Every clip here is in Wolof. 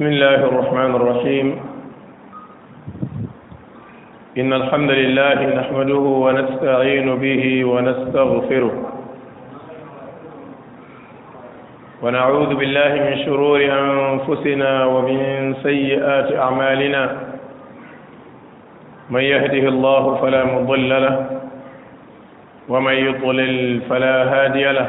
بسم الله الرحمن الرحيم إن الحمد لله نحمده ونستعين به ونستغفره ونعوذ بالله من شرور أنفسنا ومن سيئات أعمالنا من يهده الله فلا مضل له ومن يضلل فلا هادي له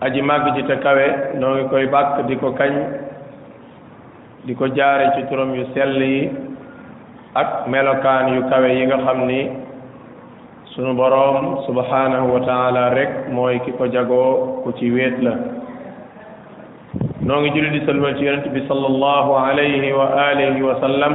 aji màgg ji te kawe noo ngi koy bàkk di ko kañ di ko jaare ci turam yu sell yi ak melokaan yu kawe yi nga xam ni sunu boroom subhanahu wa taala rek mooy ki ko jagoo ku ci wéet la noo ngi julli di salmal ci yonent bi sallallahu alayhi wa alihi wa sallam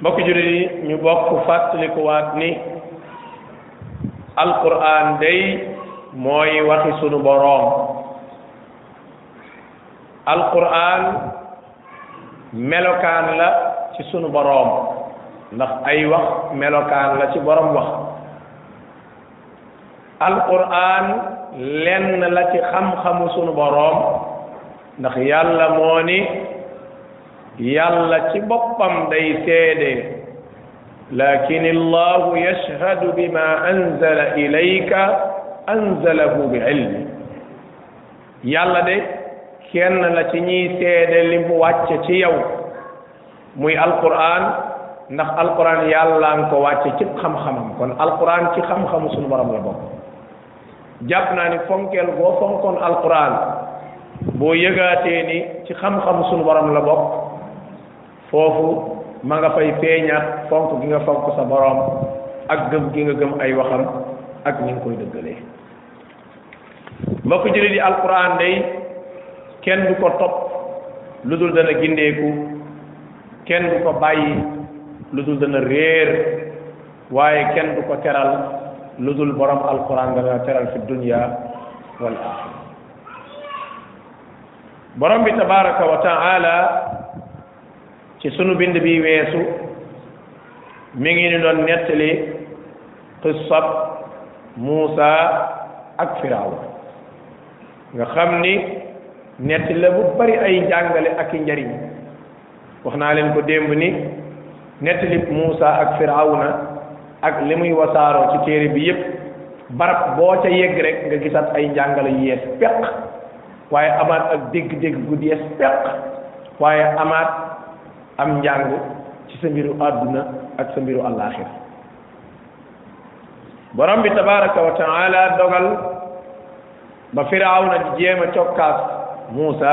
mbokk jullit yi ñu bokk fàttalikuwaat ni alquran day mooy waxi sunu boroom alquran melokaan la ci sunu boroom ndax ay wax melokaan la ci boroom wax alquran lenn la ci xam-xamu sunu boroom ndax yàlla moo ni yàlla ci boppam day seede lakin allahu yashhadu bima anzala ilayka anzalahu bi ilmi yàlla de kenn la ci ñiy seede li mu wàcce ci yow muy alquran ndax alquran yàlla nga ko wàcce ci xam-xamam kon alquran ci xam-xamu suñu borom la bokk jàpp naa ni fonkeel boo fonkoon alquran boo yëgaatee ni ci xam-xam sunu borom la bokk foofu ma nga fay feeñaat fonk gi nga fonk sa borom ak gëm gi nga gëm ay waxam ak ni nga koy dëggalee mbokk jëli di alquran day kenn du ko topp lu dul dana gindeeku kenn du ko bàyyi lu dul dana réer waaye kenn du ko teral lu dul borom alquran nga dana teral fi dunya wal axira borom bi tabaraka wa taala ci sunu bind bi weesu mi ngi ni doon nettali qissab Muusa ak Firawna nga xam ni nettali la bu bari ay jàngale ak i njariñ wax naa leen ko démb ni nettali Muusa ak Firawna ak li muy wasaaroo ci téere bi yépp barab boo ca yegg rek nga gisaat ay njàngale yu yees peq waaye amaat ak dégg-dégg gu yees peq waaye amaat am njàng ci sa mbiru àdduna ak sa mbiru àllaaxir borom bi tabaraka wa taala dogal ba firawna di jéem a cokkaas Muusa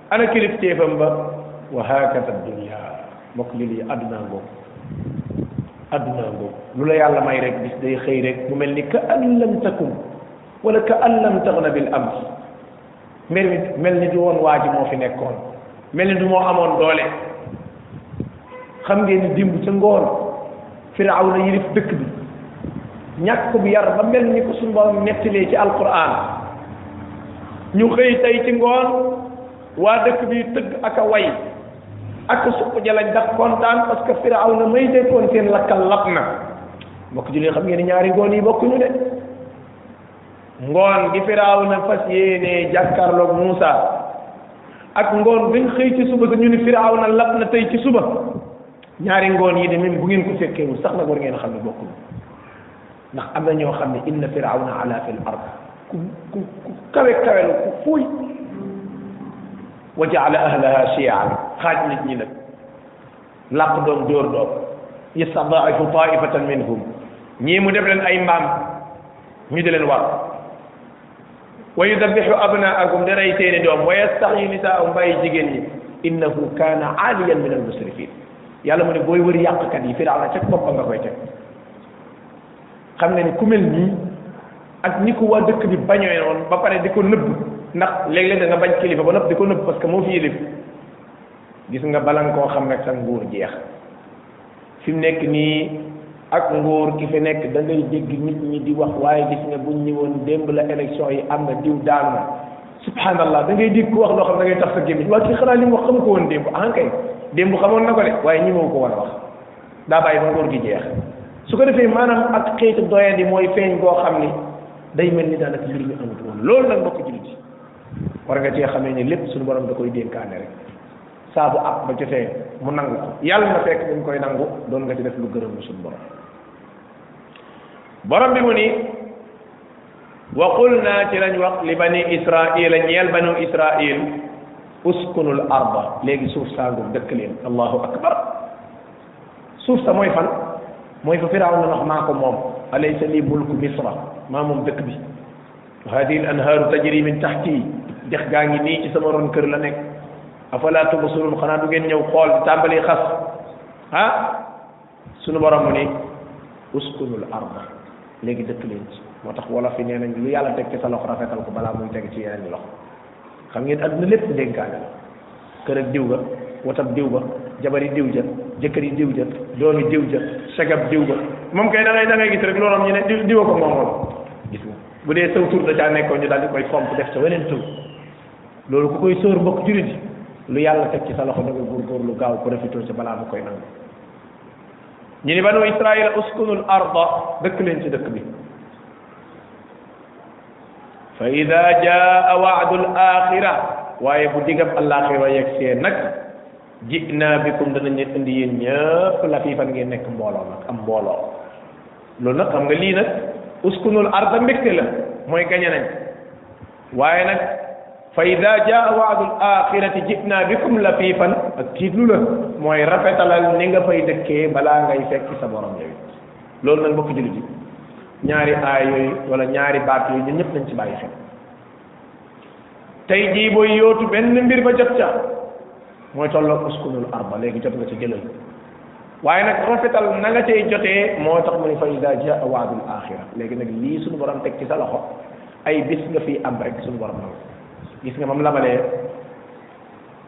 ana kilif téefam ba wa hakata dunia mbokk li lii adduna ngoog adduna ngoog lu la yàlla may rek bis day xëy rek mu mel ni ka an lam takun wala ka an lam taxna bil ams mbir mi mel ni du woon waa ji moo fi nekkoon mel ni du moo amoon doole xam ngeen ni dimb ca ngoon firawna yilif dëkk bi ñàkk bu yar ba mel ni ko suñu borom nettalee ci alquran ñu xëy tey ci ngoon waa dëkk bi tëgg ak a way ak suq ja lañ ndax kontaan parce que firawna may déggoon seen lakkal lap na mbokk julli xam ngeen ñaari ngoon yi bokkuñu de ngoon gi firawna fas yéenee jàkkaarloog Muusa ak ngoon gañ xëy ci suba ga ñu ni firawna lap na tey ci suba ñaari ngoon yi de même bu ngeen ko fekkeewul sax nag war ngeen xam ne bokkul ndax am na ñoo xam ne inna firawna ala fil ard ku ku ku kawe kawe la ku fuuy wa jaala ahlaha shiyan xaaj nit ñi nag làq doom dóor doom yastadaifu taifatan minhum ñii mu def leen ay mbaam ñu di leen war wa yudabbihu abnaakum di rey seeni doom wa yastaxyi nisaahum bàyyi jigéen ñi innahu kaana aaliyan min al musrifin yàlla mu ne booy wër yàqkat yi firawna ca boppam nga koy teg xam nga ni ku mel nii ak ni ko waa dëkk bi bañoon woon ba pare di ko nëbb ndax léeg-léeg da nga bañ kilifa ba noppi di ko nëbb parce que moo fi yilif gis nga balan koo xam rek sa nguur jeex fi mu nekk nii ak nguur ki fi nekk da ngay dégg nit ñi di wax waaye gis nga buñ ñëwoon démb la élection yi am na diw daanu na subhanallah da ngay dégg ku wax loo xam da ngay tax sa gémmiñ waa kii xanaa li mu wax xam ko woon démb ah kay démb xamoon na ko de waaye ñi moo ko war a wax daa bàyyi ba nguur gi jeex su ko defee maanaam ak xeetu doyadi mooy feeñ goo xam ni day mel ni daanaka mbir mi amut woon loolu nag mbokk jullit yi war nga cee xamee ne lépp suñu borom da koy dénkaane rek saa bu at ba jotee mu nangu ko yàlla na fekk ñu koy nangu doon nga ci def lu gërëm lu suñu borom borom bi mu ni wa qulna ci lañ wax li bani israila ñeel banu israil uskunul arda léegi suuf saangu dëkk leen allahu akbar suuf sa mooy fan mooy fa firaaw na wax maa ko moom alaysa li mulku misra maa moom dëkk bi hadihi al anhaaru tajri min tahti dex gaa ngi nii ci sama ron kër la nekk afala tubsirun xanaa du ngeen ñëw xool tàmbali xas ah sunu borom mu ni uskunul arda léegi dëkk leen ci moo tax wolof yi nee nañ lu yàlla teg ci sa loxo rafetal ko balaa muy teg ci yeneen loxo xam ngeen adduna lépp ndénkaane la kër ak diw ga watab diw ba jabari diw ja jëkkëri diw ja doomi diw ja sagab diw ba moom kay da ngay da ngay gis rek loolu am ñu ne diw diwa ko moomoon gis nga bu dee saw tur da caa nekkoon ñu daal di koy fomp def sa weneen tur loolu ku koy sóor mbokk jurit yi lu yàlla teg ci sa loxo da nga góorgóorlu gaaw ko rafetoo ca balaa mu koy nangu ñu ni banu israila uskunul arda dëkk leen ci dëkk bi fa ida jaa waadu al axira waaye bu digam alaxira yegg see nag ji naa bikum danañ leen indi yéen ñëpp la fii fan ngeen nekk mbooloo nag am mbooloo loolu nag xam nga lii nag uskunul arda mbégte la mooy gañe nañ waaye nag fa ida jaa waadu al axirati ji naa bikum la fii fan ak tiitlu la mooy rafetalal ni nga fay dëkkee balaa ngay fekki sa borom yow loolu nag mbokk jullit yi ñaari aay yooyu wala ñaari baat yooyu ñun ñëpp nañ ci bàyyi xel tey jii booy yootu benn mbir ba jot ca mooy tolloog uskunul arba léegi jot nga ca jëlal waaye nag rafetal na nga cay jotee moo tax mu ne fa ida jaa waadul axira léegi nag lii suñu borom teg ci sa loxo ay bis nga fi am rek suñu borom nangu gis nga moom labalee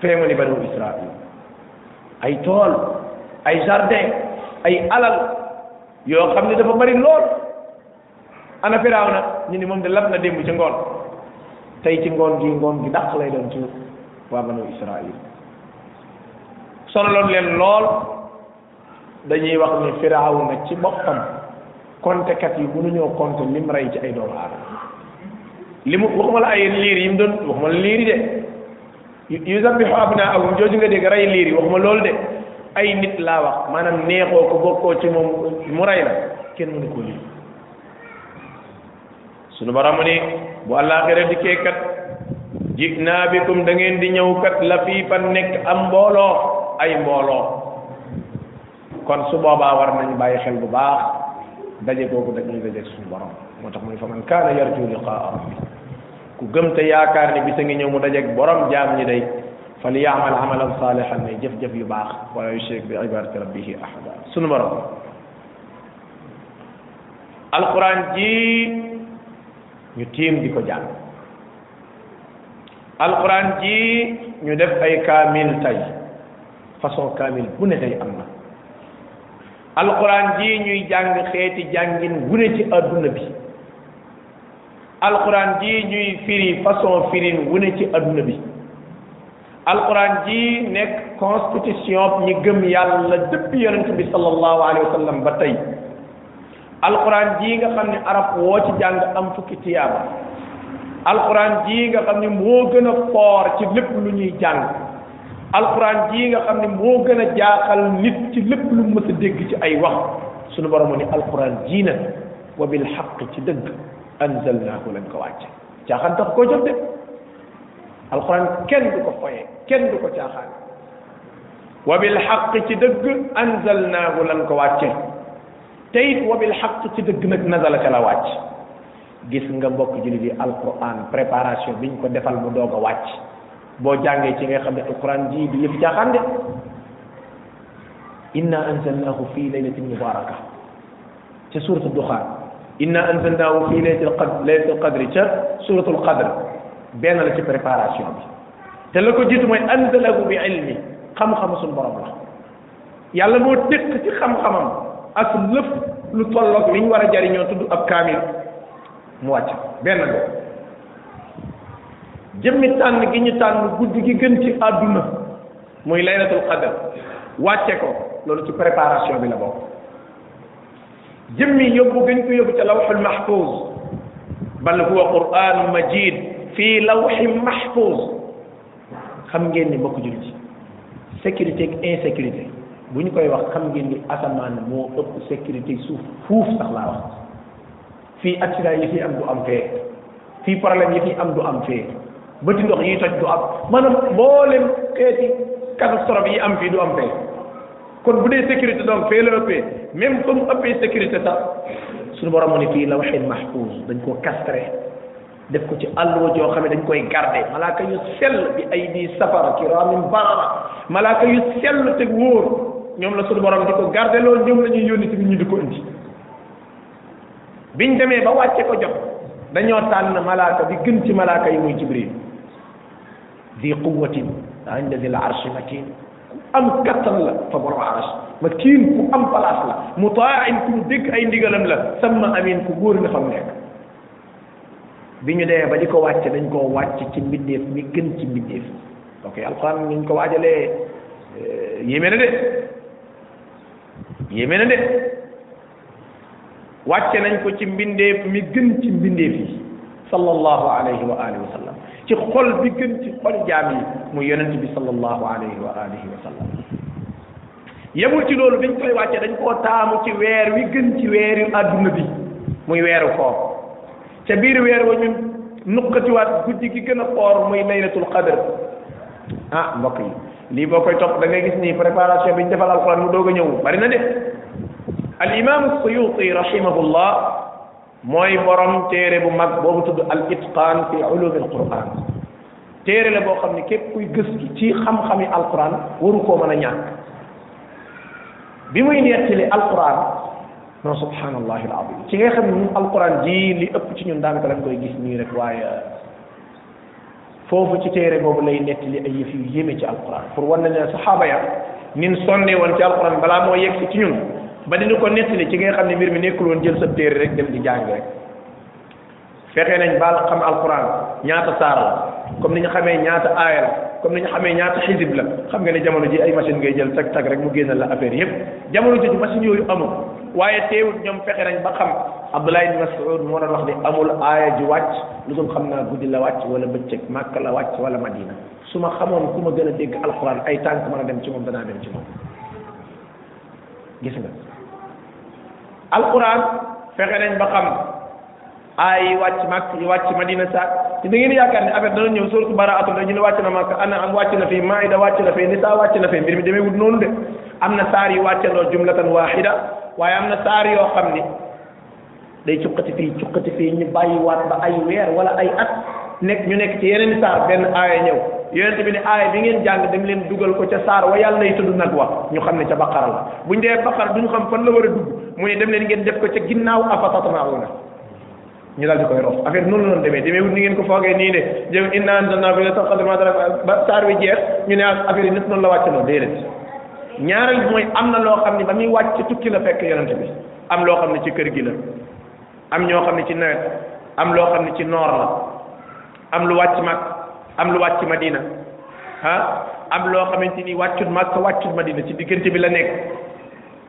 fee mu ni banu israil ay tool ay jardin ay alal yoo xam ne dafa bari lool ana firaaw na ñu ni moom de lab na démb ci ngoon tey ci ngoon gi ngoon gi dàq lay doon ci waa banu israil sonaloon leen lool dañuy wax ni firawna ci boppam konte kat yi bu ñoo konte lim ray ci ay doom aar limu waxuma la ay liir yim doon waxuma la liir de yu zambi ho abna aw joju nga deg ray liir yi waxuma lol de ay nit la wax manam neexo ko bokko ci mom mu ray la kenn mënu ko lii sunu borom ni bu àllaaxira dikkee kat jig naa bikum da ngeen di ñëw kat la fii fa nekk am mbooloo ay mbooloo kon su boobaa war nañ bàyyi xel bu baax daje kooku dañuy daje suñu borom moo tax mu ne fa man kaana yarju liqaa rabbi ku gëm te yaakaar ne bisa ngi ñëw mu dajeeg borom jaam ñi day fal yaamal amalan saalihan ne jëf-jëf yu baax wala yushrik bi ibadati rabbihi ahada sunu borom alquran ji ñu tiim di ko jàng alquran ji ñu def ay kaamil tay façon kaamil bu ne day am na alquran ji ñuy jàng xeeti jàngin wu ne ci adduna bi alquran ji ñuy firi façon firin wu ne ci adduna bi alquran ji nekk constitution ñi gëm yàlla dëpp yonent bi sallallahu alayhi wa sallam ba tey alquran ji nga xam ne arab woo ci jàng am fukki tiyaaba alquran ji nga xam ne moo gën a foor ci lépp lu ñuy jàng alquran ji nga xam ne moo gën a jaaxal nit ci lépp lu mës a dégg ci ay wax sunu borom mu ni alquran ji na wa bil xaq ci dëgg anzalnaahu lañ ko wàcce caaxaan tax koo jot de alquran kenn du ko foye kenn du ko caaxaan wa bil xaq ci dëgg anzalnaahu lan ko wàcce te it wa bil xaq ci dëgg nag nazala ca la wàcc gis nga mbokk jullit yi alquran préparation biñ ko defal mu doog a wàcc boo jàngee ci nga xam ne alquran ji du yëf caaxaan de inna anzalnahu fi laylatin mubaraka ca suuratu duxaan inna anzalnaahu fii laylatil qadr laylatil qadri ca suuratul qadr benn la ci préparation bi te la ko jiitu mooy anzalahu bi ilmi xam-xamu suñu borom la yàlla moo dëkk ci xam-xamam ak lëf lu tolloog li ñu war a jariñoo tudd ab kaamil mu wàcc benn nga jëmmi tànn gi ñu tànn guddi gi gën ci àdduna muy laylatul qadr wàcce ko loolu ci préparation bi la bokk jëmmi yóbbu gañ ko yóbbu ca lawxul mahfuz bal huwa qur'an majid fii lawxi mahfuz xam ngeen ni mbokk jullit yi sécurité ak insécurité bu ñu koy wax xam ngeen ni asamaan moo ëpp sécurité suuf fuuf sax laa wax fii accident yi fi am du am fee fii problème yi fi am du am fee bëti ndox yi toj du am maanaam mboolem xeeti catastrophe yi am fii du am fee kon bu dee sécurité donc fee la ëppee même comme ëppee sécurité sax suñu borom ne fii lawhin mahfuz dañ koo castré def ko ci àlluwa joo xam ne dañ koy garder malaaka yu sell bi ay di safara kiraamin barara malaaka yu sell te wóor ñoom la suñu borom di ko garder loolu ñoom la ñuy yónni tamit ñu di ko indi biñ demee ba wàcce ko jot dañoo tànn malaaka bi gën ci malaaka yi muy jibril di quwatin inda dil arshi makin ku am kattan la fa borom arsh makin ku am place la mutain ku dégg ay ndigalam la sama amin ku góor nga fam nekk bi ñu demee ba di ko wàcce dañ koo wàcc ci mbindeef mi gën ci mbindeef ok alquran niñ ko waajalee yéeme na de yéeme na de wàcce nañ ko ci mbindeef mi gën ci mbindeef yi sallallahu alayhi wa alihi wa sallam ci xol bi gën ci xol jaam yi mu yonent bi sallallahu alayhi wa alihi wa sallam yemul ci loolu biñ koy wàcce dañ koo taamu ci weer wi gën ci weer yu àdduna bi muy weeru koor ca biir weer wa ñun nuqatiwaat guddi gi gën a xoor muy laylatul qadr ah mbokk yi lii boo koy topp da ngay gis ni préparation bi ñu defal alquran mu doog a ñëw bari na de al imam suyuti rahimahullah mooy borom téere bu mag boobu tudd al itqaan fi ulum al quran téere la boo xam ne képp kuy gëstu ci xam-xami alquran waru koo mën a ñàkk bi muy nettali alquran non subhanallahi alazim ci ngay xam ne ñun alquran ji li ëpp ci ñun daanaka lañ koy gis nii rek waaye foofu ci téere boobu lay nettali ay yëf yu yéeme ci alquran pour wan nañ ne saxaaba ya nin sonne woon ci alquran balaa moo yegg ci ñun ba dina ko nettali ci ngay xam ne mbir mi nekkul woon jël sa téere rek dem di jàng rek fexe nañ baal xam alquran ñaata saar la comme ni ñu xamee ñaata aaya la comme ni ñu xamee ñaata xisib la xam nga ne jamono ji ay machine ngay jël tag tag rek mu génnal la affaire yëpp jamono ji machine yooyu amul waaye teewul ñoom fexe nañ ba xam Abdullah ibn Mas'ud moo doon wax ne amul aaya ji wàcc lu dul xam naa guddi la wàcc wala bëccëg Makka la wàcc wala Madina su ma xamoon ku ma gën a dégg alquran ay tànk mën a dem ci moom danaa dem ci moom gis nga alquran fexe nañ ba xam aay yi wàcc màkk yi wàcc madina saak te da ngeen yaakaar ne affaire dana ñëw surtout bara atul dañu ne wàcc na màkk ana am wàcc na fii maayda wàcc na fii nisaa wàcc na fii mbir mi demee wut noonu de am na saar yi wàccandoo jumlatan waahida waaye am na saar yoo xam ni day cuqati fii cuqati fii ñu bàyyi waat ba ay weer wala ay at nekk ñu nekk ci yeneen saar benn aaya ñëw yonent bi ne aaya bi ngeen jàng dem leen dugal ko ca saar wa yàlla yi tudd nag wa ñu xam ne ca baqara la buñ dee baqara duñu xam fan la war a dugg mu ne dem leen ngeen def ko ca ginnaaw afatatmauna ñu daal di koy rof affaire noonu la doon demee demee wut ni ngeen ko foogee nii de jëm inna anzalna fi laylatil qadr ma dara ba saar wi jeex ñu ne affaire yi nit noonu la wàcc noonu déedéet ñaareel bi mooy am na loo xam ne ba muy wàcc tukki la fekk yonente bi am loo xam ne ci kër gi la am ñoo xam ne ci nawet am loo xam ne ci noor la am lu wàcc mag am lu wàcc madina ah am loo xamante ni wàccut mag wàccut madina ci diggante bi la nekk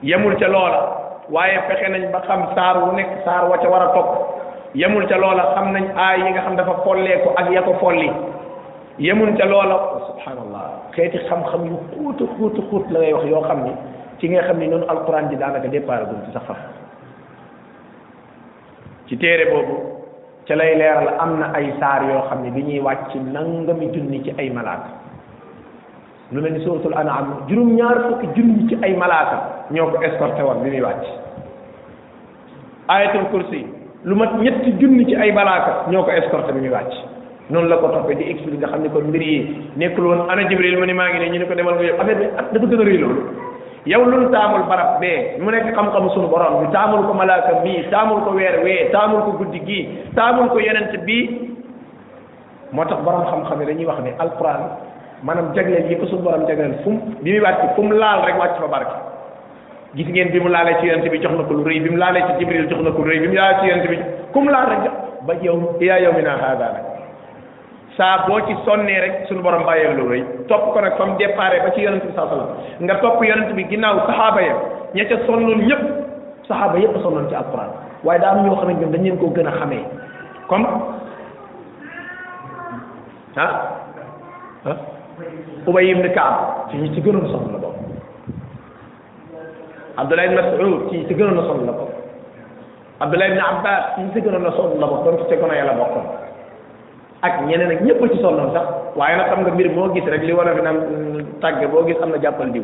yemul ca loola waaye fexe nañ ba xam saar wu nekk saar wa ca war a topp yemul ca loola xam nañ aay yi nga xam dafa follee ko ak ya ko folli yemul ca loola subhanallah xeeti xam-xam yu xóota xóota xóot la ngay wax yoo xam ni ci nga xam ni noonu alquran ji daanaka départ gum ci sax faf ci téere boobu ca lay leeral am na ay saar yoo xam ne bi ñuy wàcc nangami junni ci ay malaaka lu mel ni suratul anam juróom ñaar fukki junni ci ay malaaka ñoo ko escorté woon bi muy wàcc ayatul kursi lu mat ñetti junni ci ay malaaka ñoo ko escorté bi muy wàcc noonu la ko toppee di expliqué nga xam ne kon mbir yi nekkul woon ana jibril mu ne maa ngi ne ñu ne ko demal nga yow affaire bi at dafa gën a rëy loolu yow lu taamul barab bee mu nekk xam-xamu suñu borom bi taamul ko malaaka bii taamul ko weer wee taamul ko guddi gii taamul ko yonent bii moo tax borom xam-xam yi dañuy wax ne alquran maanaam jagleel yi ko suñu borom jagleel fu mu bi muy wàcc fu mu laal rek wàcc fa barke gis ngeen bi mu laalee ci yonent bi jox na ko lu rëy bi mu laalee ci jibril jox na ko lu rëy bi mu laalee ci yonent bi ku mu laal rek jox ba yow yaa yow mi naa haada nag saa boo ci sonnee rek suñu borom bàyyee lu rëy topp ko nag fa mu déparé ba ci yonent bi saa sallam nga topp yonent bi ginnaaw saxaaba ya ña ca sonnoon ñëpp saxaaba yëpp sonnoon ci alquran waaye daa am ñoo xam ne ñoom dañ leen koo gën a xamee comme ah ah Ubay ibn Kaab ci ñi ci gënoon sonn la bokk Abdullah ibn Mas'ud ci ñi ci gënoon sonn la bokk Abdullah ibn Abbas ci ñi ci gënoon sonn la bokk doon ci tegoon yàlla bokkoon ak ñeneen ak ñëpp ci sonnoon sax waaye nag xam nga mbir moo gis rek li war a fi naan tàgge boo gis am na jàppal diw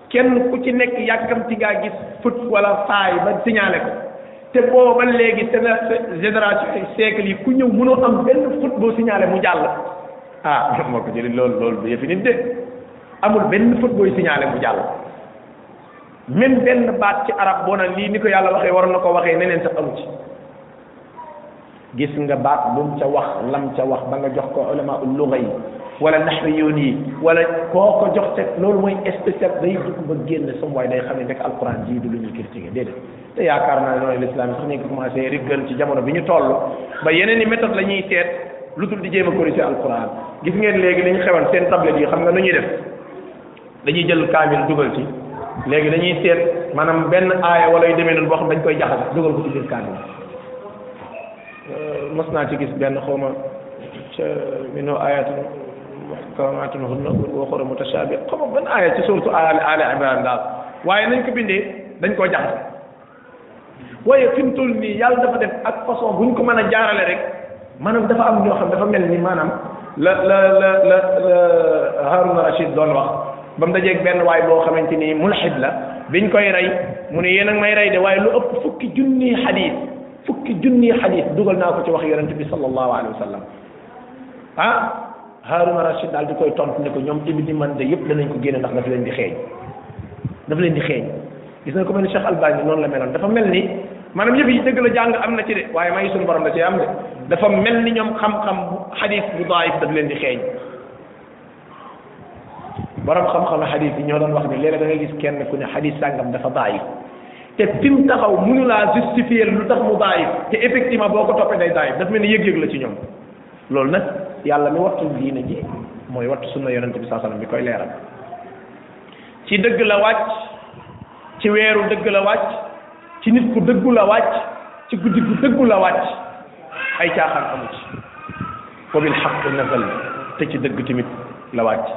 kenn ku ci nekk yàkkamti ngaa gis fët wala faay ba signalé ko te booba ba léegi te na génération ay siècle yi ku ñëw mënoo am benn fët boo signalé mu jàll ah moo ko jëli loolu loolu du yëfi nit de amul benn fët booy signalé mu jàll même benn baat ci arab boo naan lii ni ko yàlla waxee waroon na ko waxee neneen sax amu ci gis nga baat bu mu ca wax lam ca wax ba nga jox ko ulama ul luga yi wala naxwiyoon yi wala koo ko jox te loolu mooy spécial day dugg ba génn sam waaye day xam ne rek alquran jii du lu ñuy critiqué déedéet te yaakaar naa ne noonu l'islam sax ñu ko commencé riggal ci jamono bi ñu toll ba yeneen i méthode la ñuy seet lu dul di jéem a corriger alquran gis ngeen léegi li ñu xewoon seen tablette yi xam nga nu ñuy def dañuy jël kaamil dugal ci léegi dañuy seet maanaam benn aaya wala yu demee noonu boo xam dañ koy jaxas dugal ko ci biir kàddu euh, mos naa ci gis benn xawma ca minoo ayaatun muhkamaatun hunna wa uxra mutashaabihaat xawma ban aaya ci suuratu aali imran daal waaye nañ ko bindee dañ koo jaxas waaye fi mu toll nii yàlla dafa def ak façon bu ñu ko mën a jaarale rek maanaam dafa am ñoo xam dafa mel ni maanaam la la la la Haruna Rachid doon wax ba mu dajeeg benn waay boo xamante ni mulxid la biñ koy rey mu ne yéen ak may rey de waaye lu ëpp fukki junni xadiis fukki junni xadiis dugal naa ko ci wax yonente bi sallallahu alayhi wa sallam ah Haaruna Rachid daal di koy tontu ne ko ñoom ibni man de yëpp danañ ko génne ndax dafa leen di xeeñ dafa leen di xeeñ gis na ko mel ni Cheikh Albani noonu la meloon dafa mel ni maanaam yëf yi dëgg la jàng am na ci de waaye may suñu borom da cee am de dafa mel ni ñoom xam-xam bu xadis bu daayif daf leen di xeeñ borom xam-xam xadis yi ñoo doon wax ne léeg-léeg da ngay gis kenn ku ne xadis sàngam dafa daayif te fi mu taxaw mënu laa justifier lu tax mu daayif te effectivement boo ko toppee day daayif daf mel ni yëg-yëg la ci ñoom loolu nag yàlla mi wattu diina ji mooy wattu sunna yonente bi saa sallam bi koy leeral ci dëgg la wàcc ci weeru dëgg la wàcc ci nit ku dëggu la wàcc ci guddi gu dëggu la wàcc ay caaxaan amu ci wa bil xaq nazal te ci dëgg tamit la wàcc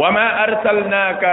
wa ma arsalnaaka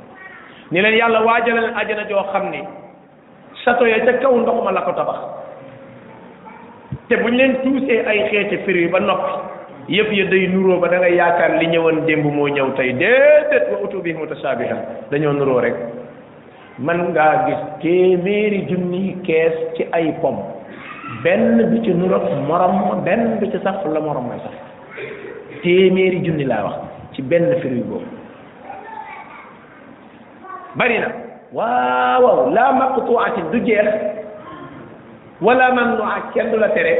ni leen yàlla waajaleen ajana joo xam ni château ya ca kaw ndox ma la ko tabax te buñ leen tuusee ay xeeti firi ba noppi yëpp ya day nuroo ba da ngay yaakaar li ñëwoon démb moo ñëw tey déedéet wa utu bi mutashabiha dañoo nuroo rek man ngaa gis téeméeri junni kees ci ay pom benn bi ci nuroog morom benn bi ci saf la morom may saf téeméeri junni laa wax ci benn firi boobu bari na waaw waaw laa maqtuatin du jeex wala mamnua kenn du la tere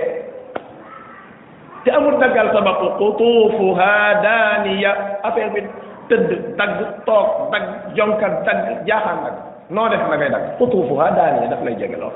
te amul daggal sa bopp qutuufuha daaniya affaire bi tëdd dagg toog dagg jonka dagg jaaxaan dagg noo def na ngay dagg qutuufuha daaniya daf lay jege lool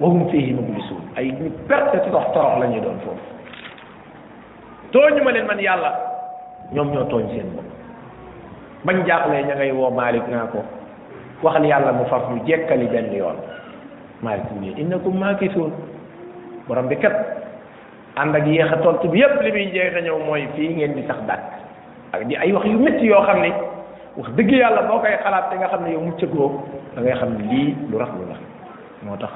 wa hum fihi mublisun ay ñu perte torox torox la ñuy doon foofu tooñu ma leen man yàlla ñoom ñoo tooñ seen bopp bañ jaaxlee ña ngay woo Malick naa ko waxal yàlla mu faf ñu jekkali benn yoon Malick ñu innakum maakisuun borom bi kat ànd ak yéex a tontu bi yépp li muy jeex a ñëw mooy fii ngeen di sax dàkk ak di ay wax yu métti yoo xam ne wax dëgg yàlla boo koy xalaat te nga xam ne yow mucc goo da ngay xam ne lii lu rafetlu la moo tax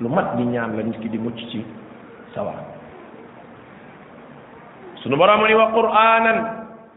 lu mat di ñaan la nit ki di mucc ci sawar sunu borom ni wa qur'anan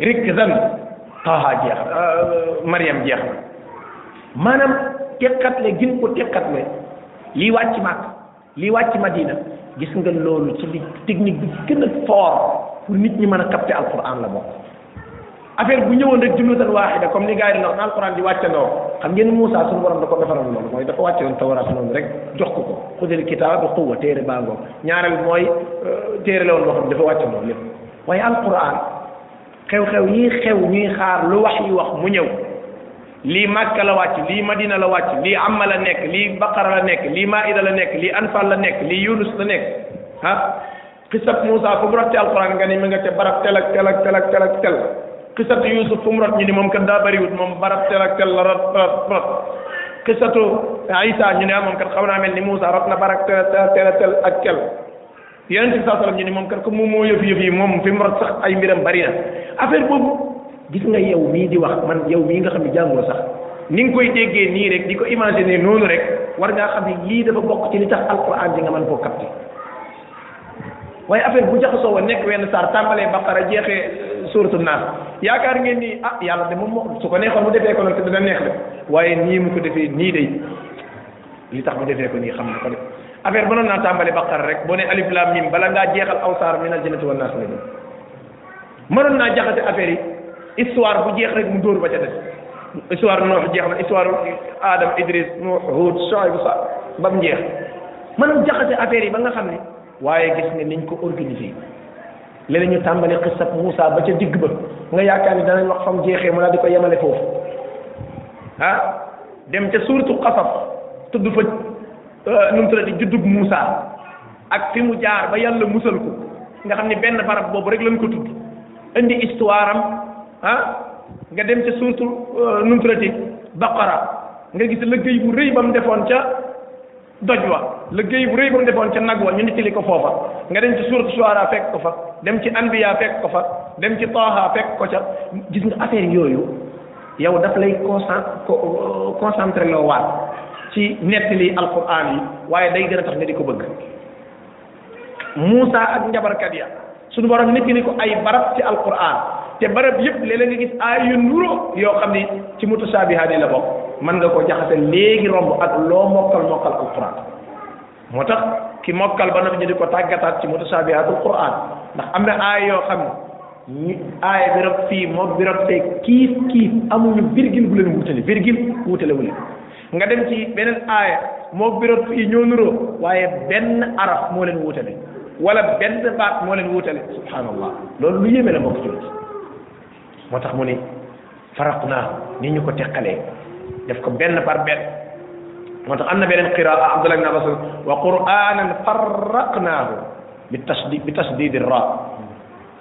rikk zan taaha jeex euh, mariam jeex na maanaam teqatle gin ko teqatle lii wàcc màkk lii wàcc madina gis nga loolu ci li technique bi gën a fort pour nit ñi mën a capter alquran la bokk affaire bu ñëwoon rek jumlatan waaxida comme ni gars yi di wax na alquran di wàccandoo xam ngeen Moussa suñu borom da ko defaroon loolu mooy dafa wàcce woon tawraat noonu rek jox ko ko xudil kitaab bi quwwa téere baa ngoog ñaareel mooy euh, téere la woon boo xam dafa wàccandoo lépp waaye alquran xew-xew yi xew ñuy xaar lu wax yi wax mu ñëw lii màkka la wàcc lii madina la wàcc lii amma la nekk lii baqara la nekk lii maida la nekk lii anfal la nekk lii yunus la nekk ah xisab Moussa fu mu rot ci alquran nga ni mi nga ca barab tel ak tel ak tel ak tel ak tel xisatu yusuf fu mu rot ñu ni moom kat daa bëriwut moom barab tel ak tel la rot rot rot xisatu isa ñu ne ah moom kat xaw naa mel ni Moussa rot na barab tel tel tel ak tel yonent bi sallallahu alayhi wasallam ñu ne moom kat ko moom moo yëf yëf yi moom fi mu rot sax ay mbiram bari na affaire boobu gis nga yow mii di wax man yow mii nga xam ne jàngoo sax ni nga koy déggee nii rek di ko imaginer noonu rek war ngaa xam ne lii dafa bokk ci li tax alquran ji nga mën koo capté waaye affaire bu jaxasoo woon nekk wenn saar tàmbalee baqara jeexee suuratu naas yaakaar ngeen ni ah yàlla de moom moo su ko neexoon mu defee ko noonu te dana neex de waaye nii mu ko defee nii day li tax mu defee ko nii xam na ko de affaire mënoon naa tàmbali baqara rek boo ne alif lam mim bala ngaa jeexal aw saar min al jannati wan naas nga jëm mënoon naa jaxase affaire yi histoire bu jeex rek mu dóor ba ca des histoire noox jeex na histoire adam idris nuux huud shuayb sa ba mu jeex mënoon jaxase affaire yi ba nga xam ne waaye gis nga niñ ko organisé léeg ñu tàmbali xisab Moussa ba ca digg ba nga yaakaar ni danañ wax fam jeexee mu daal di ko yemale foofu ah dem ca suurtu xasaf tudd fa euh, nu mu tuddati juddug Moussa ak fi mu jaar ba yàlla musal ko nga xam ni benn barab boobu rek lañ ko tudd indi histoire am ah nga dem ca suurtu euh, nu mu tuddati baqara nga gis liggéey bu rëy ba mu defoon ca doj wa liggéey bu rëy bu mu defoon ca nag wa ñu nittali ko foofa nga dem ci suuratu Shuara fekk ko fa dem ci Anbiya fekk ko fa dem ci Taaha fekk ko ca gis nga affaire yooyu yow daf lay concent concentré loo waat ci nettali alquran yi waaye day gën a tax nga di ko bëgg Muusa ak njabarkat ya suñu borom nekk ni ko ay barab ci alquran te barab yëpp léeg-léeg nga gis ay yu nuroo yoo xam ni ci mutasaabihaat yi la bokk mën nga ko jaxase léegi romb ak loo mokkal mokkal alquran moo tax ki mokkal ba noppi ñu di ko tàggataat ci mutasabihaatul quran ndax am na aaya yoo xam ne ñu aaya bi rab fii moom bi rab fee kiif kiif amuñu virgule bu leen wutale virgule wutale wu leen nga dem ci beneen aaya moo birot fii ñoo nuroo waaye benn araf moo leen wuutale wala benn baat moo leen wuutale subhanallah loolu lu yéeme la mbokk jullit moo tax mu ni faraq naa ni ñu ko teqalee def ko benn par benn moo tax am na beneen qiraa abdullah ibn abbas wa quranan farraqnaahu bi tasdid bi tasdid ra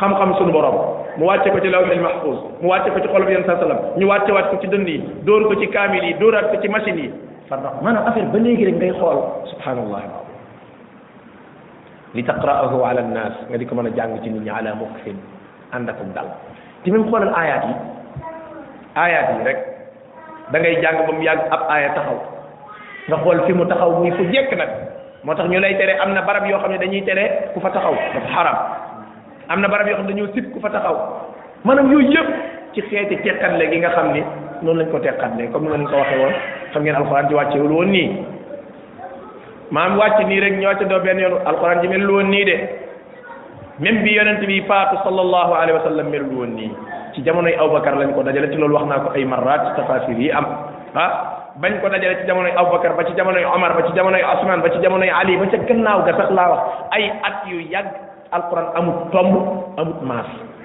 xam-xam sunu borom mu wàcce ko ci lawhil mahfuz mu wàcce ko ci xolub yéen saa salaam ñu wàcce waat ko ci dënd yi dóor ko ci kaamil yi dóoraat ko ci machine yi farra maanaam affaire ba léegi rek ngay xool subhanallah li taqra'ahu ala nnaas nga di ko mën a jàng ci nit ñi ala mukfin ànd akum dal te même xoolal ayaat yi ayaat yi rek da ngay jàng ba mu yàgg ab aaya taxaw nga xool fi mu taxaw muy fu jekk nag moo tax ñu lay tere am na barab yoo xam ne dañuy tere ku fa taxaw dafa xaram am na barab yoo xam ne dañoo sib ku fa taxaw maanaam yooyu yëpp ci xeeti teqatle gi nga xam ni noonu lañ ko teqatle comme ni ma leen ko waxee woon xam ngeen alxuraan ci wàccewul woon nii maam wàcc nii rek ñu wàcc doo benn yoon alxuraan ji mel woon nii de même bi yonent bi faatu sallallahu alayhi wa sallam melul woon nii ci jamonoy Abubakar lañ ko dajale te loolu wax naa ko ay marraat ci tafasir yi am ah bañ ko dajale ci jamonoy Abubakar ba ci jamonoy Omar ba ci jamonoy Osman ba ci jamonoy Ali ba ca gannaaw ga sax laa wax ay at yu yàgg alquran amut tomb amut maas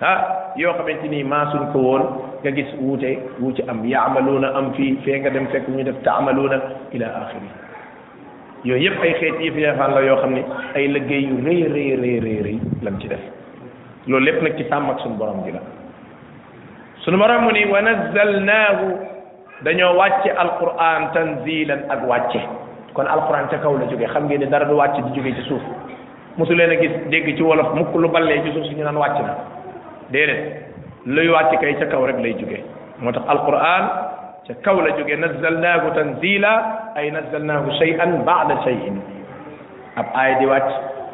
ah yoo xamante ni maasuñ ko woon nga gis wuute wu ci am yaamaluuna am fii fee nga dem fekk ñu def taamaluuna ila axiri yooyu yëpp ay xeet yi fi defaan la yoo xam ne ay liggéey yu rëy rëy rëy rëy rëy lam ci def loolu lépp nag ci sàmm ak suñu borom bi la suñu borom mu ni wa nazzalnaahu dañoo wàcce alquran tanzilan ak wàcce kon alquran ca kaw la jóge xam ngeen ne dara du wàcc di jóge ci suuf mosu leen a gis dégg ci wolof mukk lu ballee ci suuf si ñu naan wàcc na déedéet luy wàcc kay ca kaw rek lay jóge moo tax alquran ca kaw la jóge nazzalnaahu tanzila ay nazzalnaahu shay'an ba'da shay'in ab aaya di wàcc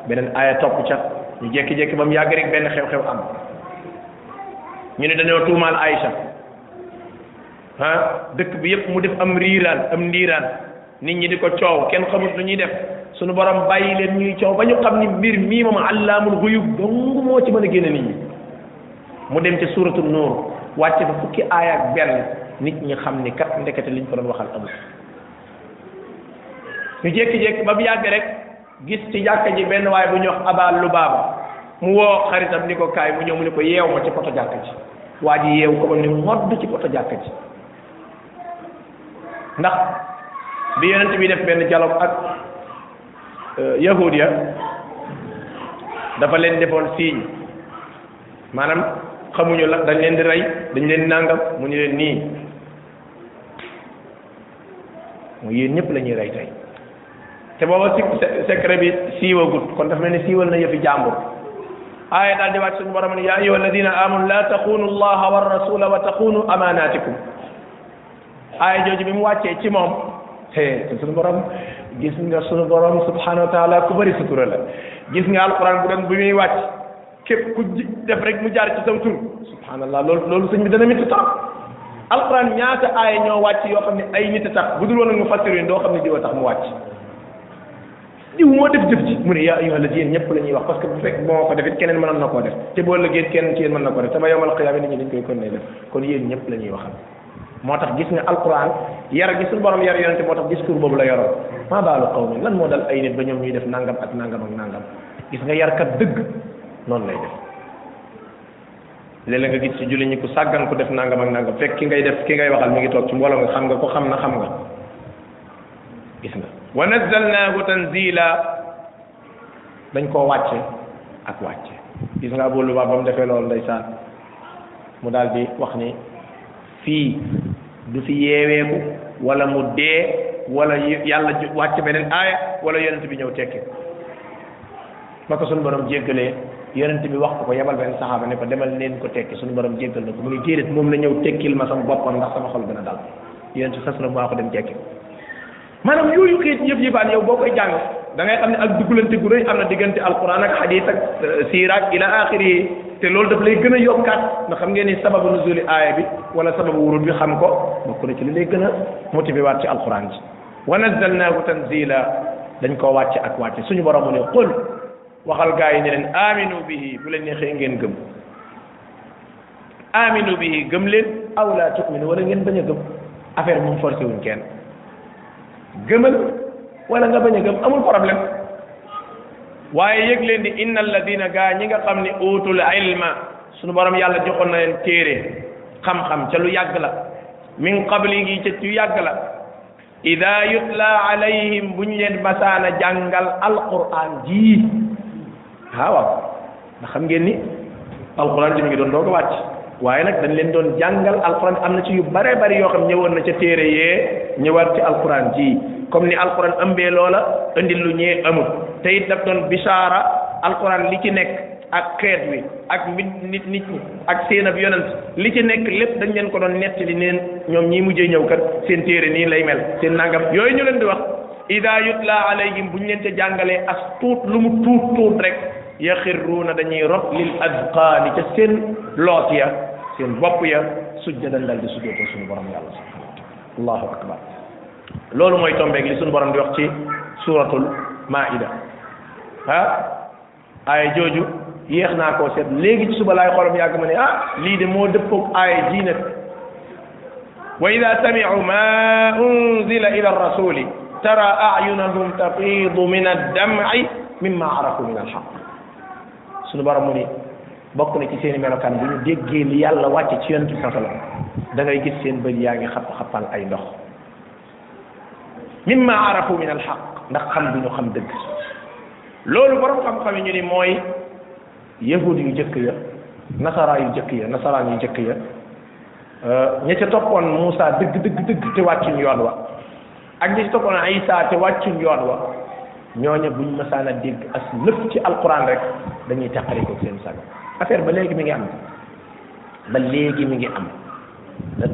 beneen aaya topp ca ñu jékki-jékki ba mu yàgg rek benn xew-xew am ñu ne dañoo tuumaal Aïcha ah dëkk bi yépp mu def am riiraan am ndiiraan nit ñi di ko coow kenn xamut lu ñuy def sunu borom bàyyi leen ñuy coow ba ñu xam ni mbir mii moom allaamul xuyub dong moo ci mën a génne nit ñi mu dem ci suuratu nuur wàcce fa fukki aaya ak benn nit ñi xam ni kat ndekete liñ ko doon waxal amul ñu jékki-jékki ba mu yàgg rek gis ci jàkka ji benn waay bu ñuy wax abal lu baaba mu woo xaritam ni ko kaay mu ñëw mu ni ko yeew ma ci poto jàkka ji waa ji yeew ko ba ni modd ci poto jàkka ji ndax bi yonent bi def benn dialogue ak euh, yahud ya dafa leen defoon signe maanaam xamuñu la dañ leen di rey dañ leen di nàngam mu ñu leen nii mu yéen ñëpp la ñuy rey tey te booba si secret bi siiwagut kon daf mel ni siiwal na yëfi jàmbur aaya daal di wàcc suñu borom ne yaa ayyuha alladina amanu la taxunu allaha wa rasula wa taxunu amanatikum aaya jooju bi mu wàccee ci moom te suñu borom gis nga suñu borom subhanahu wa taala ku bëri sutura la gis nga alquran bu doon bu muy wàcc képp ku ji def rek mu jaar ci saw tur subhanallah loolu loolu sëñ bi dana métti trop alquran ñaata aaya ñoo wàcc yoo xam ne ay nit a tax bu dul woon ak mu fassiru doo xam ne diwa tax mu wàcc diw moo def jëf ji mu ne yaa ayyuha alladina ñëpp la ñuy wax parce que bu fekk moo ko def it keneen mënoon na koo def te boo lëggee kenn ci yéen mën na koo def sama yowmal qiyaama nit ñi dañ koy kon ne def kon yéen ñëpp la ñuy waxal moo tax gis nga alquran yar gi suñu borom yar yonente moo tax discours boobu la yoroon maa baalu xaw mi lan moo dal ay nit ba ñoom ñuy def nangam ak nangam ak nangam gis nga yarkat dëgg noonu lay def léeg-léeg nga gis ci julli ñi ku sàggan ku def nangam ak nangam fekk ki ngay def ki ngay waxal mi ngi toog ci mbooloo nga xam nga ko xam na xam nga gis nga wa nazzalnaahu tanzila dañ koo wàcce ak wàcce gis nga Abu Lubaab ba mu defee loolu ndeysaan mu daal di wax ni fii du fi yeeweeku wala mu dee wala yàlla wàcc beneen aaya wala yonent bi ñëw tekki ba ko suñu borom jéggalee yonent bi wax ko ko yebal benn saxaaba ne ko demal leen ko tekki suñu borom jéggal na ko mu ne déedéet moom la ñëw tekkil ma sama boppam ndax sama xol gën a dal yonent sas na mu waa ko dem tekki maanaam yooyu xeet yëpp yëppaan yow boo koy jàng da ngay xam ne ak dugalante gu rëy am na diggante alquran ak xadis ak euh, siiraak ila axiri te loolu daf lay gën a yokkaat ndax xam ngeen ni sababu nuzuli aaya bi wala sababu wurud bi xam ko bokk na ci li lay gën a motivé waat ci alquran ji wa nazzalnaahu tanzila dañ koo wàcce ak wàcce suñu borom mu ne qul waxal gaa yi ne leen aminu bihi bu leen neexee ngeen gëm aminu bihi gëm leen aw laa tu'minu wala ngeen bañ a gëm affaire moom forcé wuñ kenn gëmal wala nga bañ a gëm amul problème waaye yëg leen di inna alladina gaa ñi nga xam ne utul ilma sunu borom yàlla joxoon na leen téere xam-xam ca lu yàgg la min qablihi ca lu yàgg la ida yutla alayhim buñ leen masaana jàngal alquran jii ah waaw ndax xam ngeen ni alquran ji mi ngi doon doog a wàcc waaye nag dañ leen doon jàngal alquran am na ci yu bare bari yoo xam ñëwoon na ca téere yee ñëwaat ci alquran ji comme ni alquran ëmbee loola indi lu ñee amul te it daf doon bisaara alquran li ci nekk ak xeet wi ak nit nit nit ñi ak seen ab yonent li ci nekk lépp dañ leen ko doon nettali neen ñoom ñii mujjee ñëw kat seen téere nii lay mel seen nangam yooyu ñu leen di wax ida yutla alayhim bu ñu leen ca jàngalee as tuut lu mu tuut tuut rek yaxirruuna dañuy rot lil adqaani ca seen loot ya seen bopp ya sujjadan dal di sujjootoo suñu borom yàlla subhanahu allahu akbar loolu mooy tombeeg li suñu borom di wax ci suratul maida ah aaya jooju yéex naa koo seet léegi ci suba laay xolam yàgg ma ne ah lii de moo dëppoog aaya ji nag wa ida samicu ma unzila ila rasuli tara ayunahum tafidu min addamci mimma arafu min alxaq sunu borom mu ni bokk na ci seen i melokaan bu ñu déggee li yàlla wàcc ci yonent bi sallam da ngay gis seen bëñ yaa ngi xapp xappal ay ndox mimma arafu min alxaq ndax xam bi ñu xam dëgg loolu borom xam-xam yi ñu ni mooy yahud yu jëkk ya nasara yu jëkk ya nasaraan yu jëkk ya euh, ña ca toppoon Moussa dëgg dëgg dëgg te wàccuñ yoon wa ak ña ca toppoon Isa te wàccuñ yoon wa ñooña buñ mësaan a dégg as lëf ci alquran rek dañuy teqali ko seen sago affaire ba léegi mi ngi am ba léegi mi ngi am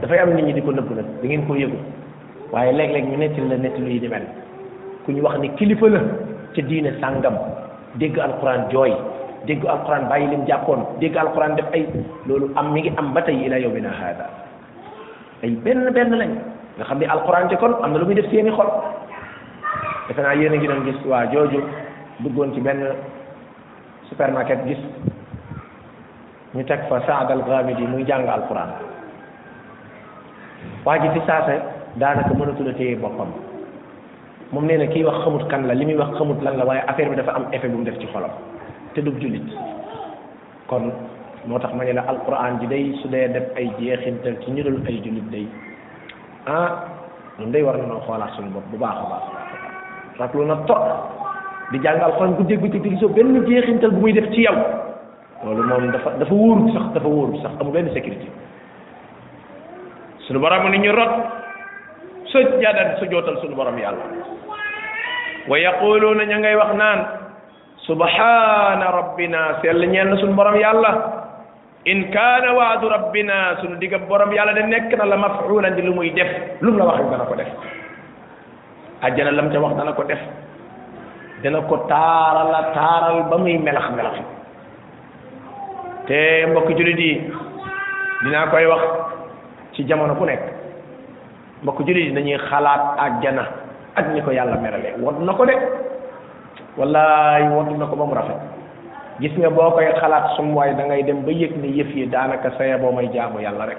dafay am nit ñi di ko nëbb nag da ngeen koo yëgu waaye léeg-léeg ñu nettali la nettali yi di mel ku ñu wax ni kilifa la ca diine sàngam dégg alquran jooy dégg alquran bàyyi lim jàppoon dégg alquran def ay loolu am mi ngi am ba tey ila yawmina hada ay benn benn lañ nga xam ne alquran ci kon am na lu muy def seeni xol defe naa yéen a ngi doon gis waa jooju duggoon ci benn supermarket gis ñu teg fa Saad al Ghamidi muy jàng alquran waa ji fi saase daanaka mënatul a téye boppam moom nee na kii wax xamut kan la li muy wax xamut lan la waaye affaire bi dafa am effet bu mu def ci xolam te du jullit kon moo tax ma ne la alquran ji day su dee def ay jeexintal ci ñu dul ay jullit day ah ñun day war na noo xoolaat suñu bopp bu baax a baax raglu na trop di jàng alquran guddeeg bëccëg te gisoo benn jeexintal bu muy def ci yow loolu moom dafa dafa wóorut sax dafa wóorut sax amul benn sécurité sunu borom ni ñu rot soj jaadan su jootal sunu borom yàlla wa yaquluuna ña ngay wax naan subhana rabbina sell ñeel na sunu borom yàlla in kaana waadu rabbina sunu digab borom yàlla de nekk na la mafuulan di lu muy def lu mu la wax rek dana ko def àjjana lam ca wax dana ko def dana ko taarala taaral ba muy melax melax te mbokki jullit yi dinaa koy wax ci jamono ku nekk mbokk jullit yi dañuy xalaat àjjana ak ñi ko yàlla merale wot na ko de wallaay wot na ko ba mu rafet gis nga boo koy xalaat sum waay da ngay dem ba yëg ne yëf yi daanaka saya boo may jaamu yàlla rek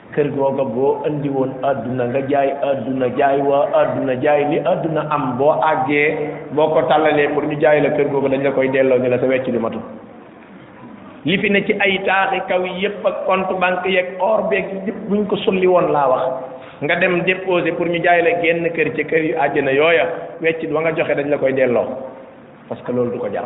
kër googa boo andi woon àdduna nga jaay àdduna jaay waa àdduna jaay li àdduna am boo àggee boo ko tàllalee pour ñu jaay la kër googa dañ la koy delloo ñu la sa wecc di matu li fi ne ci ay taaxi kaw yépp ak compte banque yeeg or beeg yépp buñ ko sulli woon laa wax nga dem déposer pour ñu jaay la génn kër ci kër yu àjjana yooya wecc wa nga joxe dañ la koy delloo parce que loolu du ko jar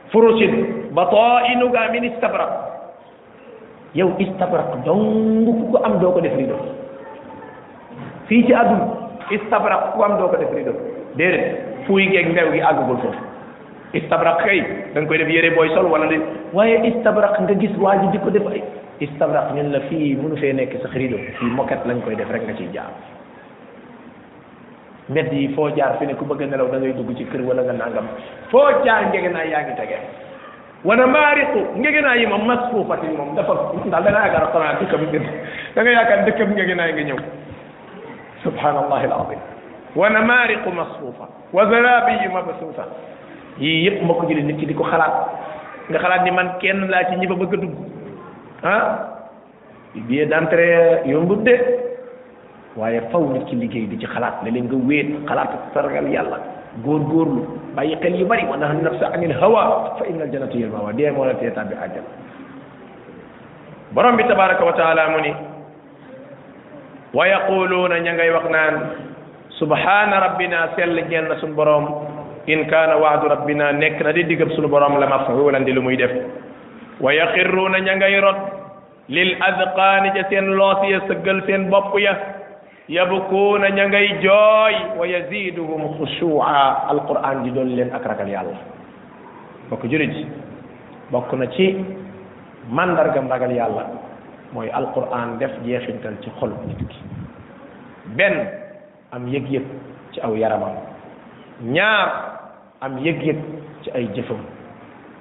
furusin batainuka min istabrak yow istabrak dong ku ko am doo ko def rido fii ci àdduna istabrak ku ko am doo ko def rido déedéet fuy geeg mbew gi àggagul foofu istabrak kay da nga koy def yére booy sol wala de waaye istabrak nga gis waa ji di ko def ay istabrak ñun la fii mënu fee nekk sax rido fii moket lañ koy def rek nga ciy jaar mbedd yi foo jaar fi ne ku bëgg a nelaw da ngay dugg ci kër wala nga nangam foo jaar ngege naa yaa ngi tege wala maariqu ngege naa yi moom masfuufati moom dafa ndax dana yaakaar xanaa dëkkam ngeen da nga yaakaar dëkkam ngege naa nga ñëw subhanallahi alazim wala maariqu masfuufa wa zarabiyu mabsuusa yii yëpp mbokk jëli nit ki di ko xalaat nga xalaat ni man kenn laa ci ñi fa bëgg a dugg ah billet d'entrée yombut de waaye faw nit ki liggéey di ci xalaat ne leen nga wéet xalaat ak sargal yàlla góorgóorlu bàyyi xel yu bari wa naha nafsa anil hawa fa innal jannata hiya al mawa dee moo la tee tàbbi àjjana borom bi tabaraka wa taala mu ni wa yaquluuna ña ngay wax naan subhana rabbina sell ñeel na suñu borom in kaana waadu rabbina nekk na di digab suñu borom la mafulan di lu muy def wa yaxirruuna ña ngay rot lil adqaani ca seen loos ya sëggal seen bopp ya yabkuuna ña ngay jooy wa yaziduhum xushuuca alquran di doon leen ak ragal yàlla bokk julit bokk na ci mandargam ragal yàlla mooy alquran def jeexintal ci xol nit ki benn am yëg-yëg ci aw yaramam ñaar am yëg-yëg ci ay jëfam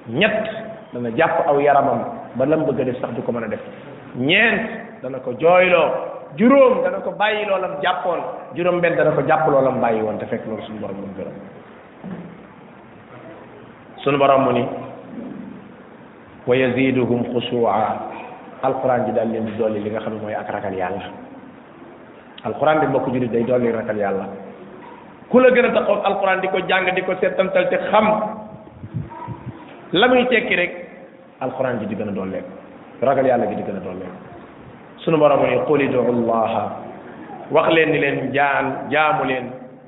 ñett dana jàpp aw yaramam ba lam bëgg a def sax du ko mën a def ñeent dana ko jooyloo juróom dana ko bàyyi loolam jàppoon juróom benn dana ko jàpp loolam bàyyi woon te fekk loolu suñu borom mu gërëm suñu borom mu ni wa yaziduhum xusua alquran ji daal leen di dolli li nga xam ne mooy ak ragal yàlla alquran di mbokk julit day dolli ragal yàlla ku la gën a taxaw alquran di ko jàng di ko settantal te xam la muy tekki rek alquran ji di gën a dolleeku ragal yàlla gi di gën a dolleeku sunu borom ne qul idu llaha wax leen ni leen jaan jaamu leen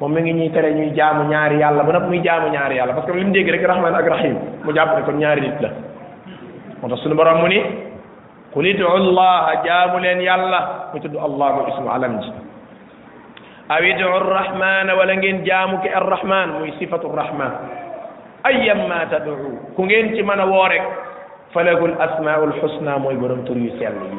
moom mi ngi ñuy tere ñuy jaamu ñaari yàlla ba nag muy jaamu ñaari yàlla parce que li mu dégg rek rahman ak rahim mu jàpp ne kon ñaari nit la moo tax suñu borom mu ni qul idu allah jaamu leen yàlla mu tudd allah mu ismu alam ji aw idu rahman wala ngeen jaamu ki arrahman muy sifatu rahman ayyamma tad'u ku ngeen ci mën a woo rek falahul asmaul husna mooy borom tur yu sell yi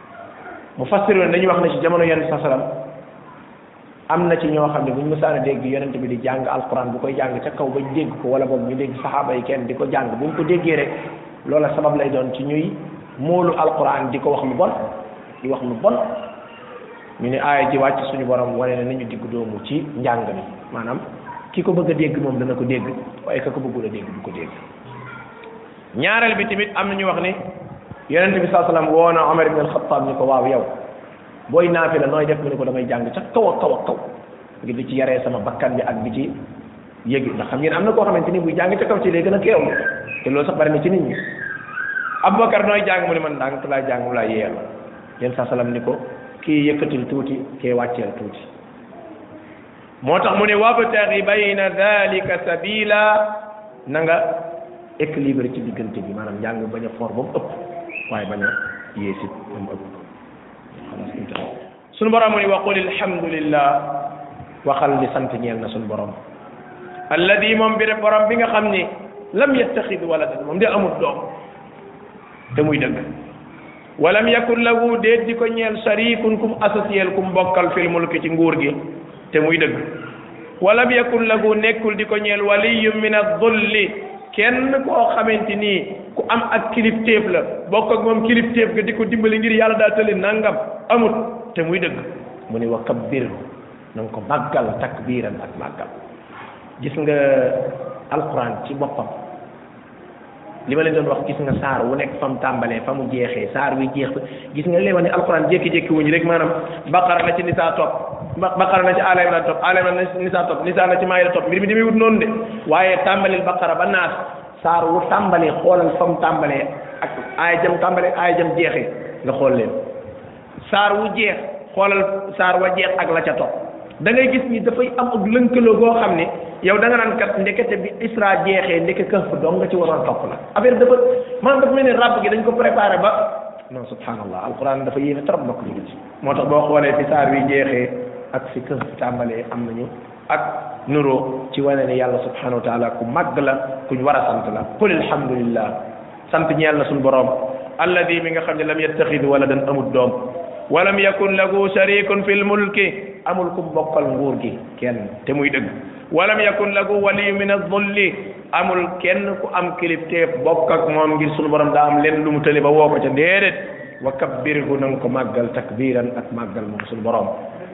mu fassiroon dañuy wax ne ci jamono yonent sa salam am na ci ñoo xam ne bu ñu mësaan a dégg yonent bi di jàng alquran bu koy jàng ca kaw bañ dégg ko wala boobu ñu dégg saxaaba yi kenn di ko jàng bu ñu ko déggee rek loola sabab lay doon ci ñuy moolu alquran di ko wax lu bon di wax lu bon ñu ne aaya ji wàcc suñu borom wane ne nañu digg doomu ci njàng mi maanaam ki ko bëgg a dégg moom dana ko dégg waaye ka ko bëggul a dégg du ko dégg ñaareel bi tamit am na ñu wax ni yonente bi saa sallam woo na Omar ibn al-Khattab ni ko waaw yow booy naafi la nooy def mu ne ko damay jàng ca kaw a kaw a kaw ngir di ci yaree sama bakkan bi ak bi ci yëgi ndax xam ngeen am na koo xamante ni buy jàng ca kaw ci lay gën a keew te loolu sax bari na ci nit ñi Abubakar nooy jàng mu ne man ndànk laa jàng mu laa yéeyal yéen saa sallam ni ko kii yëkkatil tuuti kee wàcceel tuuti moo tax mu ne wabtaxi bayna dalika sabila na nga équilibre ci diggante bi maanaam njàng bañ a for ba mu ëpp waaye bañ a yéesit ba mu ëpp sunu borom mu ne wa qul alhamdulillah waxal ni sant ñeel na sunu borom alladi moom bi borom bi nga xam ni lam yattaxid waladan moom de amul doom te muy dëgg walam yakun lahu déet di ko ñeel sharikun kum associel kum bokkal fil mulki ci nguur gi te muy dëgg walam yakun lahu nekkul di ko ñeel waliyun min adulli kenn koo xamante ni ku am ak kilifteef la bokk ak moom kilifteef ga di ko dimbali ngir yàlla daa tële nangam amut te muy dëgg mu ni wa kabbirhu na nga ko màggal takbiran ak màggal gis nga alquran ci boppam li ma leen doon wax gis nga saar wu nekk fa mu tàmbalee fa mu jeexee saar wi jeex gis nga leen wax ne alquran jékki-jékki wuñu rek maanaam baqara na ci nisaa topp baqara na ci ala imran topp ala imran na ci nisaa topp nisaa na ci maayida topp mbir mi demee wut noonu de waaye tàmbalil baqara ba naas saar wu tàmbalee xoolal fa mu tàmbalee ak aaya jam tàmbalee aaya jam jeexee nga xool leen saar wu jeex xoolal saar wa jeex ak la ca topp da ngay gis ni dafay am ak lënkaloo boo xam ne yow da nga naan kat ndekete bi isra jeexee ndeke këf dong nga ci waroon topp la affaire dafa maanaam dafa mel ni ràbb gi dañ ko préparé ba non subhanallah alquran dafa yéeme trop mbokk jullit moo tax boo xoolee fi saar wi jeexee ak fi këf tàmbalee am nañu ak nuroo ci wane ne yàlla subhanahu wa taala ku màgg la kuñ war a sant la qul alhamdulillah sant ñeel na suñ borom alladi mi nga xam ne lam yattaxid wala dan amut doom walam yakun lahu sharikun fil mulki amul ku bokkal nguur gi kenn te muy dëgg walam yakun lahu waliyu min adulli amul kenn ku am kilifteef bokk ak moom ngir sunu borom daa am lenn lu mu tëli ba woo ko ca déedéet wa kabbirhu na nga ko màggal takbiran ak màggal moom sunu borom